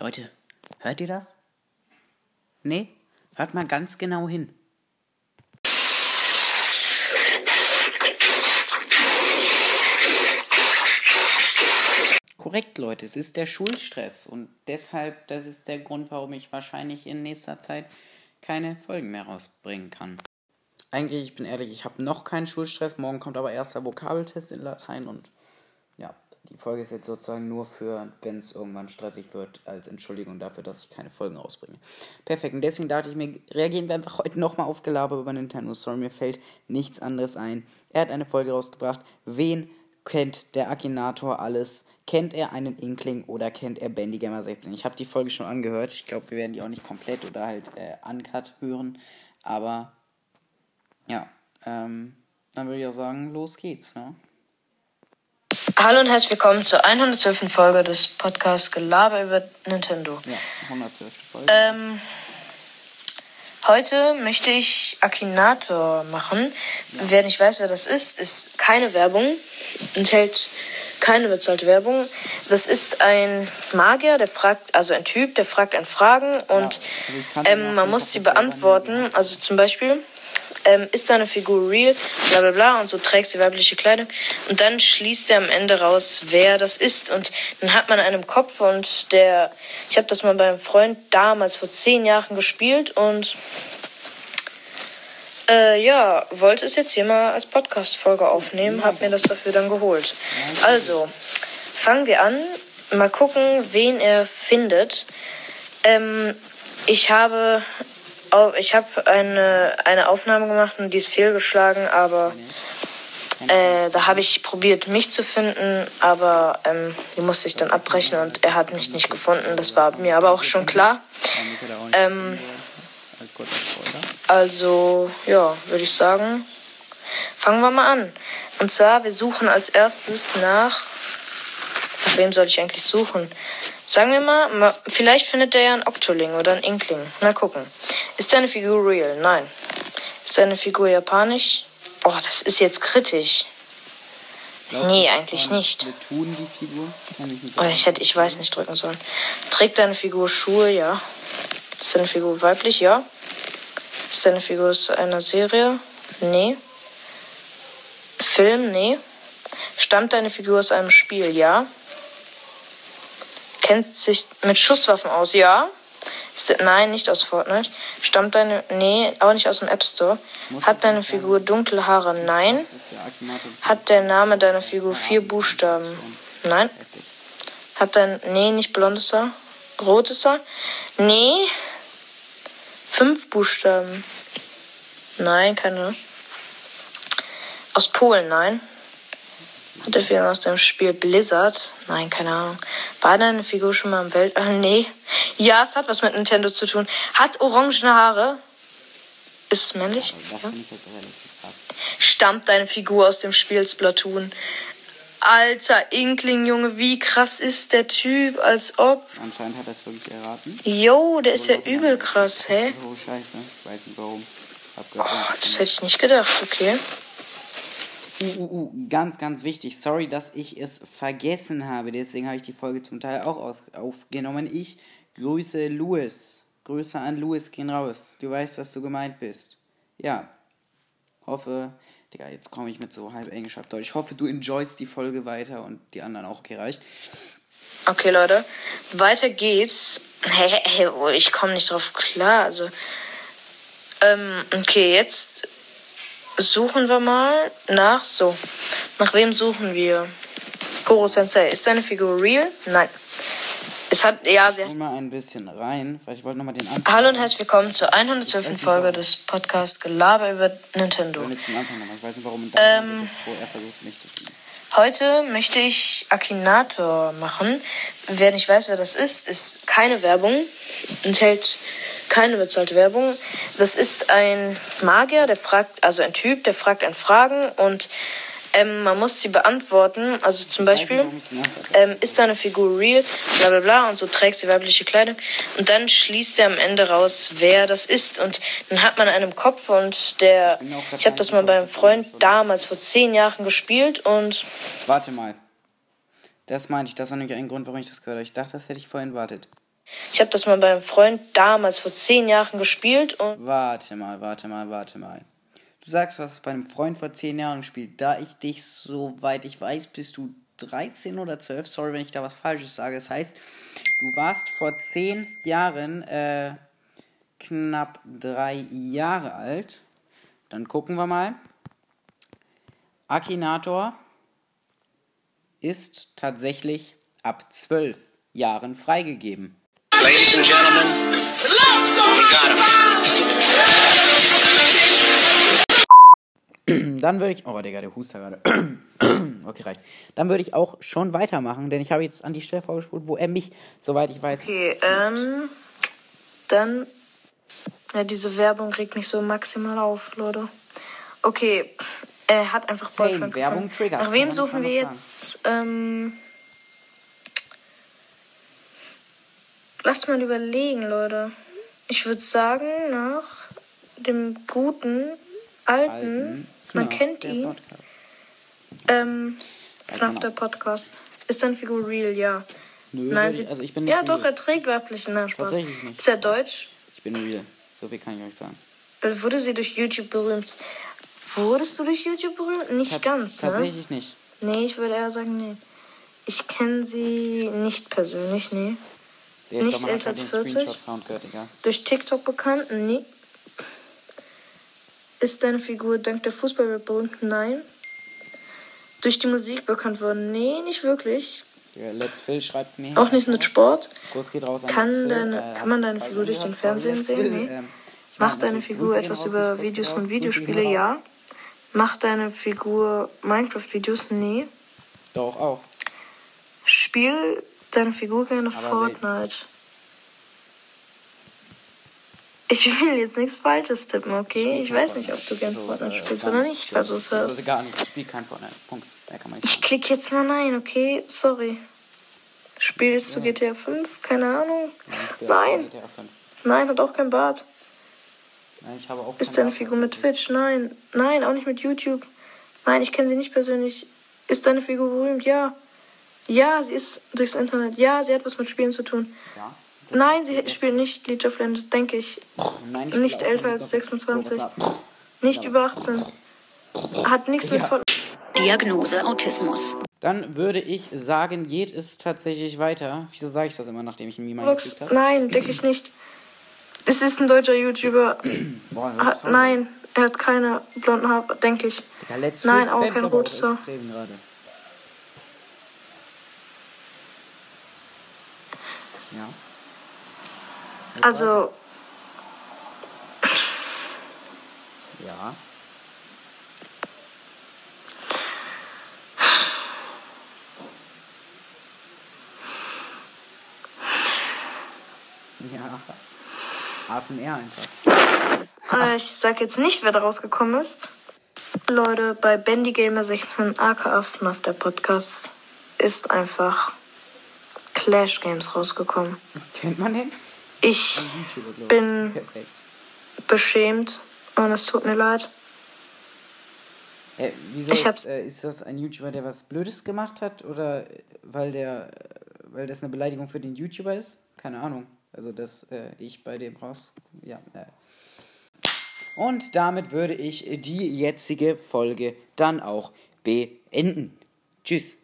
Leute, hört ihr das? Nee? Hört mal ganz genau hin. Korrekt, Leute, es ist der Schulstress und deshalb, das ist der Grund, warum ich wahrscheinlich in nächster Zeit keine Folgen mehr rausbringen kann. Eigentlich, ich bin ehrlich, ich habe noch keinen Schulstress. Morgen kommt aber erst der Vokabeltest in Latein und die Folge ist jetzt sozusagen nur für, wenn es irgendwann stressig wird, als Entschuldigung dafür, dass ich keine Folgen rausbringe. Perfekt, und deswegen dachte ich mir, reagieren wir einfach heute nochmal auf Gelaber über Nintendo. Sorry, mir fällt nichts anderes ein. Er hat eine Folge rausgebracht. Wen kennt der Akinator alles? Kennt er einen Inkling oder kennt er Bandygamer 16? Ich habe die Folge schon angehört. Ich glaube, wir werden die auch nicht komplett oder halt äh, uncut hören. Aber ja, ähm, dann würde ich auch sagen, los geht's, ne? Hallo und herzlich willkommen zur 112. Folge des Podcasts Gelaber über Nintendo. Ja, 112. Folge. Ähm, heute möchte ich Akinator machen. Wer nicht weiß, wer das ist, ist keine Werbung, enthält keine bezahlte Werbung. Das ist ein Magier, der fragt, also ein Typ, der fragt einen Fragen und also kannte ihn ähm, man muss sie beantworten. Also zum Beispiel, ähm, ist deine Figur real, bla bla bla, und so trägt sie weibliche Kleidung. Und dann schließt er am Ende raus, wer das ist. Und dann hat man einen Kopf und der, ich habe das mal beim Freund damals vor zehn Jahren gespielt und äh, ja, wollte es jetzt hier mal als Podcast-Folge aufnehmen, hab mir das dafür dann geholt. Also, fangen wir an. Mal gucken, wen er findet. Ähm, ich habe, ich habe eine, eine Aufnahme gemacht und die ist fehlgeschlagen, aber äh, da habe ich probiert, mich zu finden, aber ähm, die musste ich dann abbrechen und er hat mich nicht gefunden. Das war mir aber auch schon klar. Ähm. Also, ja, würde ich sagen, fangen wir mal an. Und zwar, wir suchen als erstes nach. Nach wem soll ich eigentlich suchen? Sagen wir mal, ma- vielleicht findet er ja einen Octoling oder einen Inkling. Mal gucken. Ist deine Figur real? Nein. Ist deine Figur japanisch? Oh, das ist jetzt kritisch. Glaubt Nee, eigentlich nicht. Splatoon die Figur? Sagen. ich hätte, ich weiß nicht drücken sollen. Trägt deine Figur Schuhe? Ja. Ist deine Figur weiblich? Ja. Ist deine Figur aus einer Serie? Nee. Film? Nee. Stammt deine Figur aus einem Spiel? Ja. Kennt sich mit Schusswaffen aus? Ja. Ist, nein, nicht aus Fortnite. Stammt deine, nee, auch nicht aus dem App Store. Hat deine Figur dunkle Haare? Nein. Hat der Name deiner Figur vier Buchstaben? Nein. Hat dein. Nee, nicht blondes Haar. Rotes Haar? Nee. Fünf Buchstaben. Nein, keine. Aus Polen, nein. Hat der Figur aus dem Spiel Blizzard? Nein, keine Ahnung. War deine Figur schon mal im Weltall? Nee. Ja, es hat was mit Nintendo zu tun. Hat orangene Haare? Ist es männlich? Ja. Stammt deine Figur aus dem Spiel Splatoon? Alter Inkling, Junge, wie krass ist der Typ, als ob. Anscheinend hat er es wirklich erraten. Yo, der ist ja übel krass, hä? So scheiße. Ich weiß nicht warum. Oh, das hätte ich nicht gedacht, okay. Uh, uh, uh, ganz, ganz wichtig. Sorry, dass ich es vergessen habe. Deswegen habe ich die Folge zum Teil auch aus aufgenommen. Ich grüße Louis. Grüße an Louis gehen raus. Du weißt, dass du gemeint bist. Ja. Hoffe, Digga, jetzt komme ich mit so halb Englisch auf Deutsch. Ich hoffe, du enjoyst die Folge weiter und die anderen auch gereicht. Okay, Leute, weiter geht's. Hey, hey, hey, oh, ich komme nicht drauf klar. Also, ähm, okay, jetzt suchen wir mal nach so. Nach wem suchen wir? Goro Sensei. Ist deine Figur real? Nein. Es hat, ja, sehr. Hol mal ein bisschen rein, weil ich wollte nochmal den Anfang. Hallo und herzlich willkommen zur 112. Folge des Podcasts Gelaber über Nintendo. Ich den Anfang. Ich weiß nicht, warum Ähm. er versucht, mich zu finden. Heute möchte ich Akinator machen. Wer nicht weiß, wer das ist, ist keine Werbung, enthält keine bezahlte Werbung. Das ist ein Magier, der fragt, also ein Typ, der fragt einen Fragen und ähm, man muss sie beantworten. Also zum Beispiel, ähm, ist deine Figur real, bla bla bla, und so trägt sie weibliche Kleidung. Und dann schließt er am Ende raus, wer das ist. Und dann hat man einen im Kopf und der, ich habe das mal beim Freund damals vor zehn Jahren gespielt und Warte mal. Das meinte ich, das war nämlich ein Grund, warum ich das gehört habe. Ich dachte, das hätte ich vorhin wartet. Ich habe das mal beim Freund damals vor zehn Jahren gespielt und. Warte mal, warte mal, warte mal. Du sagst, du hast es bei einem Freund vor zehn Jahren gespielt. Da ich dich, soweit ich weiß, bist du 13 oder 12. Sorry, wenn ich da was Falsches sage. Das heißt, du warst vor zehn Jahren äh, knapp drei Jahre alt. Dann gucken wir mal. Akinator ist tatsächlich ab zwölf Jahren freigegeben. Ladies and gentlemen, we got him. Dann würde ich. Oh, Digga, der Huster gerade. okay, reicht. Dann würde ich auch schon weitermachen, denn ich habe jetzt an die Stelle vorgespult, wo er mich, soweit ich weiß. Okay, sieht. ähm. Dann. Ja, diese Werbung regt mich so maximal auf, Leute. Okay, er hat einfach Same, Werbung gefunden. triggert, Nach wem suchen wir jetzt? Ähm. Lasst mal überlegen, Leute. Ich würde sagen, nach dem guten, alten, Alten man kennt ihn, ähm, FNAF genau. der Podcast. Ist deine Figur real? Ja. Nö, Nein, ich- also ich bin nicht Ja, doch, real. er trägt weiblichen Spaß. Tatsächlich nicht. Ist er deutsch? Ich bin real. So viel kann ich euch sagen. Äh, Wurde sie durch YouTube berühmt? Wurdest du durch YouTube berühmt? Nicht Tat- ganz, ne? Tatsächlich nicht. Nee, ich würde eher sagen, nee. Ich kenne sie nicht persönlich, nee. Der Nicht man hat älter halt den als 40? Screenshot-Sound gehört, Digga. Durch TikTok bekannt? Nee. Ist deine Figur dank der Fußballwelt berühmt? Nein. Durch die Musik bekannt worden? Nee, nicht wirklich. Der Let's Phil schreibt mir. Auch nicht mit Sport. Groß geht raus an Kann Let's Phil. deine- Äh, kann man deine Figur durch den Fernsehen sehen? Phil. Nee. Ähm, Macht deine Figur etwas über Videos von raus, Grüße gehen Videospiele? raus. Ja. Macht deine Figur Minecraft-Videos? Nee. Doch, auch. Spiel deine Figur gerne Fortnite? Ich will jetzt nichts Falsches tippen, okay? Ich weiß nicht, ob du gern So, Fortnite äh, spielst oder nicht, falls du es hörst. Gar nicht. Ich spiele kein Fortnite. Punkt. Da kann man nicht Ich klicke jetzt mal nein, okay? Sorry. Spielst du GTA 5? Keine Ahnung. Nein. GTA 5. Nein, hat auch kein Bart. Nein, ich habe auch Ist deine. Figur mit Twitch? Nein. Nein, auch nicht mit YouTube. Nein, ich kenne sie nicht persönlich. Ist deine Figur berühmt? Ja. Ja, sie ist durchs Internet. Ja, sie hat was mit Spielen zu tun. Ja. Nein, sie spielt nicht League of Legends, denke ich. Nein, ich Nicht älter als of- 26. Oh, was war- Nicht über 18. Hat nichts mit. Fortnite. Diagnose Autismus. Dann würde ich sagen, geht es tatsächlich weiter. Wieso sage ich das immer, nachdem ich ein Meme eingeklickt habe? Nein, denke ich nicht. Es ist ein deutscher YouTuber. Boah, Hat, nein, er hat keine blonden Haare, denke ich. Let's Nein, auch kein rotes Haar. Ja. Also, Ja. Ja. ASMR einfach. ich sag jetzt nicht, wer da rausgekommen ist. Leute, bei Bendy Gamer 16 aka FNAF der Podcast ist einfach Clash Games rausgekommen. Kennt man den? Ich bin Perfekt. beschämt und es tut mir leid. Äh, wieso Ich hab's- äh, ist das ein YouTuber, der was Blödes gemacht hat? Oder äh, weil der äh, weil das eine Beleidigung für den YouTuber ist? Keine Ahnung. Also dass äh, ich bei dem raus. Ja. Äh. Und damit würde ich die jetzige Folge dann auch beenden. Tschüss.